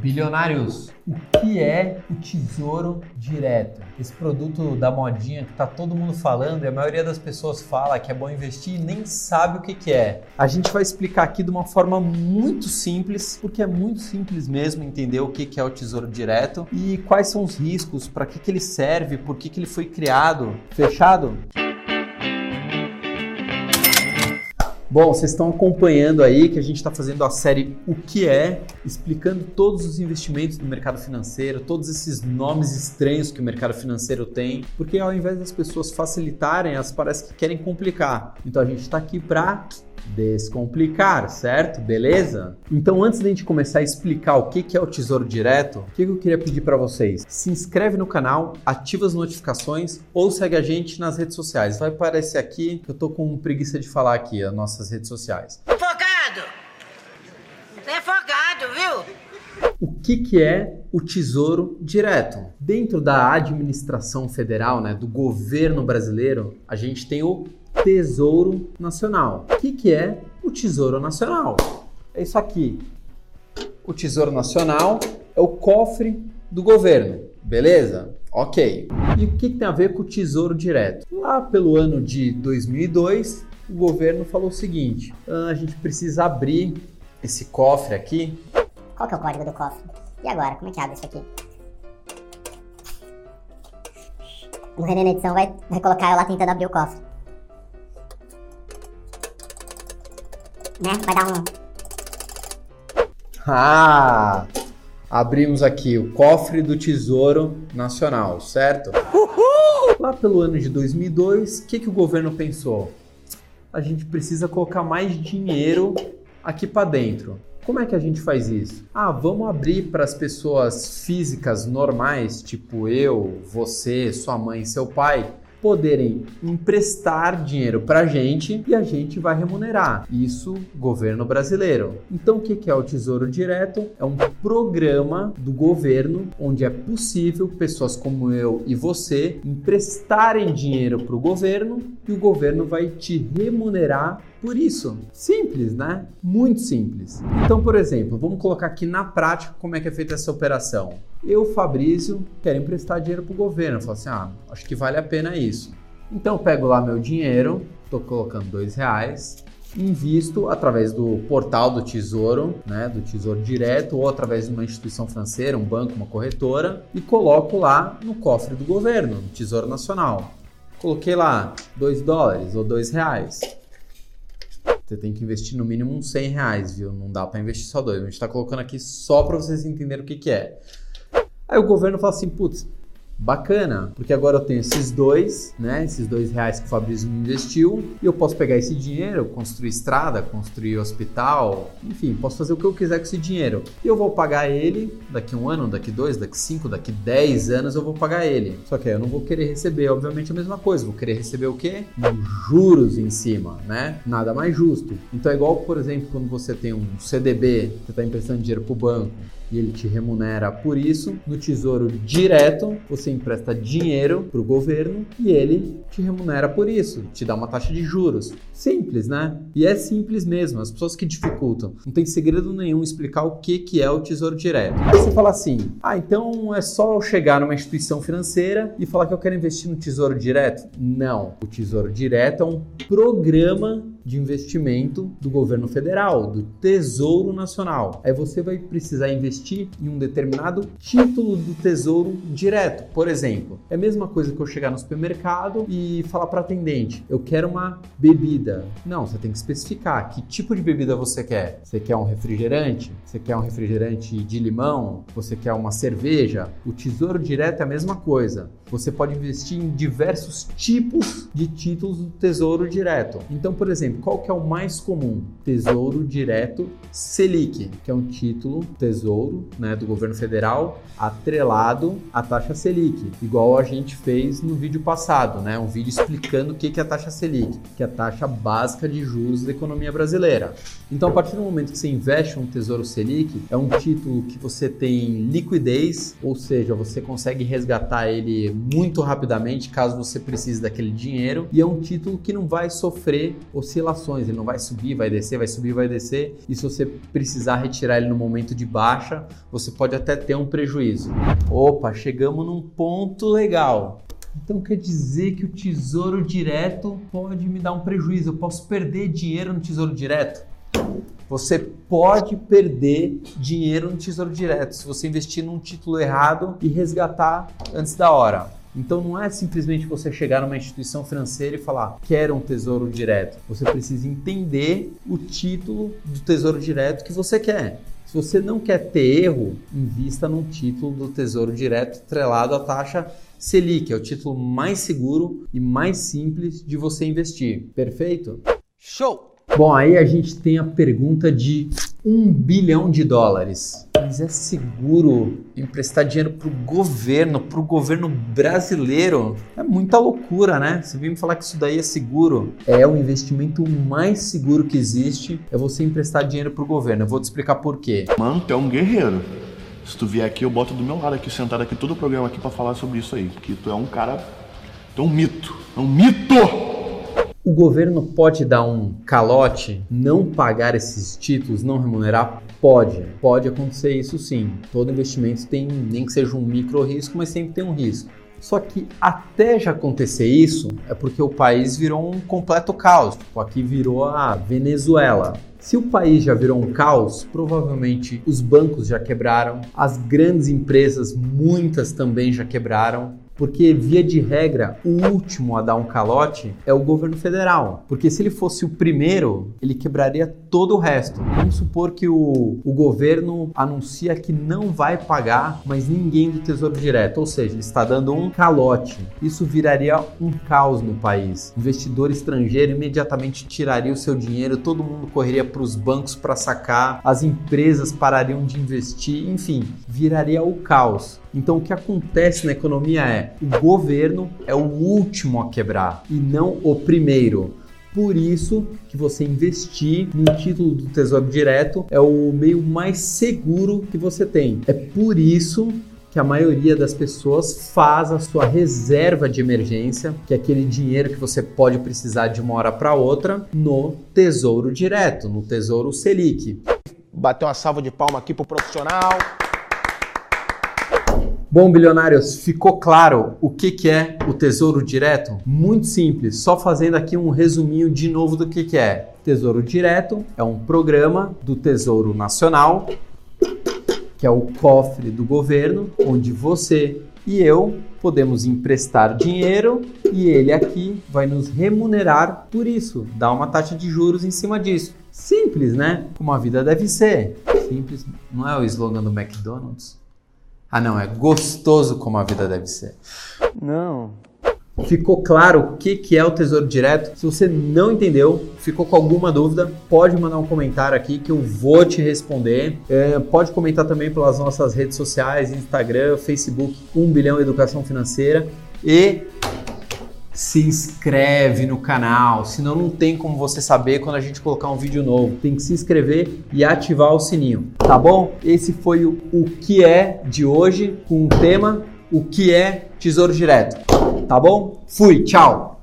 Bilionários, o que é o Tesouro Direto? Esse produto da modinha que tá todo mundo falando e a maioria das pessoas fala que é bom investir e nem sabe o que, que é. A gente vai explicar aqui de uma forma muito simples, porque é muito simples mesmo entender o que, que é o Tesouro Direto e quais são os riscos, para que, que ele serve, por que, que ele foi criado. Fechado? Bom, vocês estão acompanhando aí que a gente está fazendo a série O que é, explicando todos os investimentos do mercado financeiro, todos esses nomes estranhos que o mercado financeiro tem, porque ao invés das pessoas facilitarem, elas parecem que querem complicar. Então a gente está aqui para descomplicar, certo? Beleza? Então, antes da gente começar a explicar o que é o Tesouro Direto, o que eu queria pedir para vocês? Se inscreve no canal, ativa as notificações ou segue a gente nas redes sociais. Vai aparecer aqui que eu tô com preguiça de falar aqui as nossas redes sociais. Folgado! Você é folgado, viu? O que, que é o Tesouro Direto? Dentro da administração federal, né, do governo brasileiro, a gente tem o Tesouro Nacional. O que, que é o Tesouro Nacional? É isso aqui. O Tesouro Nacional é o cofre do governo, beleza? Ok. E o que, que tem a ver com o Tesouro Direto? Lá pelo ano de 2002, o governo falou o seguinte: ah, a gente precisa abrir esse cofre aqui. Qual que é o código do cofre? E agora, como é que abre isso aqui? O René na edição vai, vai colocar eu lá tentando abrir o cofre. Né? Vai dar um. Ah! Abrimos aqui o cofre do Tesouro Nacional, certo? Uhul! Lá pelo ano de 2002, o que, que o governo pensou? A gente precisa colocar mais dinheiro aqui para dentro. Como é que a gente faz isso? Ah, vamos abrir para as pessoas físicas normais, tipo eu, você, sua mãe, seu pai, poderem emprestar dinheiro para a gente e a gente vai remunerar. Isso, governo brasileiro. Então, o que é o Tesouro Direto? É um programa do governo onde é possível pessoas como eu e você emprestarem dinheiro para o governo e o governo vai te remunerar por isso. Simples, né? Muito simples. Então, por exemplo, vamos colocar aqui na prática como é que é feita essa operação. Eu, Fabrício, quero emprestar dinheiro para o governo. Eu falo assim, ah, acho que vale a pena isso. Então, eu pego lá meu dinheiro, estou colocando dois reais, invisto através do portal do Tesouro, né, do Tesouro Direto, ou através de uma instituição financeira, um banco, uma corretora, e coloco lá no cofre do governo, no Tesouro Nacional. Coloquei lá 2 dólares ou 2 reais. Você tem que investir no mínimo uns 100 reais, viu? Não dá para investir só dois. A gente está colocando aqui só para vocês entenderem o que, que é. Aí o governo fala assim, putz, bacana, porque agora eu tenho esses dois, né? Esses dois reais que o Fabrício me investiu, e eu posso pegar esse dinheiro, construir estrada, construir hospital, enfim, posso fazer o que eu quiser com esse dinheiro. E eu vou pagar ele daqui um ano, daqui dois, daqui cinco, daqui dez anos eu vou pagar ele. Só que eu não vou querer receber, obviamente, a mesma coisa. Vou querer receber o quê? Juros em cima, né? Nada mais justo. Então é igual, por exemplo, quando você tem um CDB, você está emprestando dinheiro para o banco e ele te remunera por isso. No Tesouro Direto, você empresta dinheiro para o governo e ele te remunera por isso, te dá uma taxa de juros. Simples, né? E é simples mesmo, as pessoas que dificultam. Não tem segredo nenhum explicar o que, que é o Tesouro Direto. Você fala assim, ah, então é só eu chegar numa instituição financeira e falar que eu quero investir no Tesouro Direto? Não. O Tesouro Direto é um programa de investimento do governo federal, do Tesouro Nacional. Aí você vai precisar investir em um determinado título do Tesouro direto. Por exemplo, é a mesma coisa que eu chegar no supermercado e falar para atendente: eu quero uma bebida. Não, você tem que especificar que tipo de bebida você quer. Você quer um refrigerante? Você quer um refrigerante de limão? Você quer uma cerveja? O Tesouro Direto é a mesma coisa. Você pode investir em diversos tipos de títulos do Tesouro Direto. Então, por exemplo, qual que é o mais comum? Tesouro Direto Selic, que é um título tesouro né, do governo federal atrelado à taxa Selic, igual a gente fez no vídeo passado, né? Um vídeo explicando o que é a taxa Selic, que é a taxa básica de juros da economia brasileira. Então, a partir do momento que você investe um Tesouro Selic, é um título que você tem liquidez, ou seja, você consegue resgatar ele muito rapidamente caso você precise daquele dinheiro, e é um título que não vai sofrer oscilações oscilações, ele não vai subir, vai descer, vai subir, vai descer. E se você precisar retirar ele no momento de baixa, você pode até ter um prejuízo. Opa, chegamos num ponto legal. Então quer dizer que o tesouro direto pode me dar um prejuízo. Eu posso perder dinheiro no tesouro direto? Você pode perder dinheiro no tesouro direto se você investir num título errado e resgatar antes da hora. Então não é simplesmente você chegar numa instituição financeira e falar quero um tesouro direto. Você precisa entender o título do tesouro direto que você quer. Se você não quer ter erro, invista num título do Tesouro Direto atrelado à taxa Selic, é o título mais seguro e mais simples de você investir. Perfeito? Show! Bom, aí a gente tem a pergunta de um bilhão de dólares. Mas é seguro emprestar dinheiro para o governo, para o governo brasileiro? É muita loucura, né? Você vem me falar que isso daí é seguro. É o investimento mais seguro que existe, é você emprestar dinheiro para o governo. Eu vou te explicar por quê. Mano, tu é um guerreiro. Se tu vier aqui, eu boto do meu lado aqui, sentado aqui, todo o programa aqui para falar sobre isso aí. Porque tu é um cara. Tu é um mito. É um mito! O governo pode dar um calote, não pagar esses títulos, não remunerar? Pode, pode acontecer isso sim. Todo investimento tem, nem que seja um micro risco, mas sempre tem um risco. Só que até já acontecer isso, é porque o país virou um completo caos. Tipo, aqui virou a Venezuela. Se o país já virou um caos, provavelmente os bancos já quebraram, as grandes empresas, muitas também já quebraram, porque via de regra, o último a dar um calote é o governo federal. Porque se ele fosse o primeiro, ele quebraria todo o resto. Vamos supor que o, o governo anuncia que não vai pagar mais ninguém do Tesouro Direto, ou seja, ele está dando um calote. Isso viraria um caos no país. O investidor estrangeiro imediatamente tiraria o seu dinheiro, todo mundo correria para os bancos para sacar, as empresas parariam de investir, enfim, viraria o caos. Então o que acontece na economia é o governo é o último a quebrar e não o primeiro. Por isso que você investir no título do Tesouro Direto é o meio mais seguro que você tem. É por isso que a maioria das pessoas faz a sua reserva de emergência, que é aquele dinheiro que você pode precisar de uma hora para outra, no Tesouro Direto, no Tesouro Selic. Bateu uma salva de palma aqui pro profissional. Bom, bilionários, ficou claro o que, que é o Tesouro Direto? Muito simples, só fazendo aqui um resuminho de novo do que, que é. Tesouro Direto é um programa do Tesouro Nacional, que é o cofre do governo, onde você e eu podemos emprestar dinheiro e ele aqui vai nos remunerar por isso, dar uma taxa de juros em cima disso. Simples, né? Como a vida deve ser. Simples, não é o slogan do McDonald's? Ah, não, é gostoso como a vida deve ser. Não. Ficou claro o que, que é o Tesouro Direto? Se você não entendeu, ficou com alguma dúvida, pode mandar um comentário aqui que eu vou te responder. É, pode comentar também pelas nossas redes sociais, Instagram, Facebook, 1 bilhão Educação Financeira. E se inscreve no canal, senão não tem como você saber quando a gente colocar um vídeo novo. Tem que se inscrever e ativar o sininho, tá bom? Esse foi o, o que é de hoje com o tema o que é Tesouro Direto, tá bom? Fui, tchau!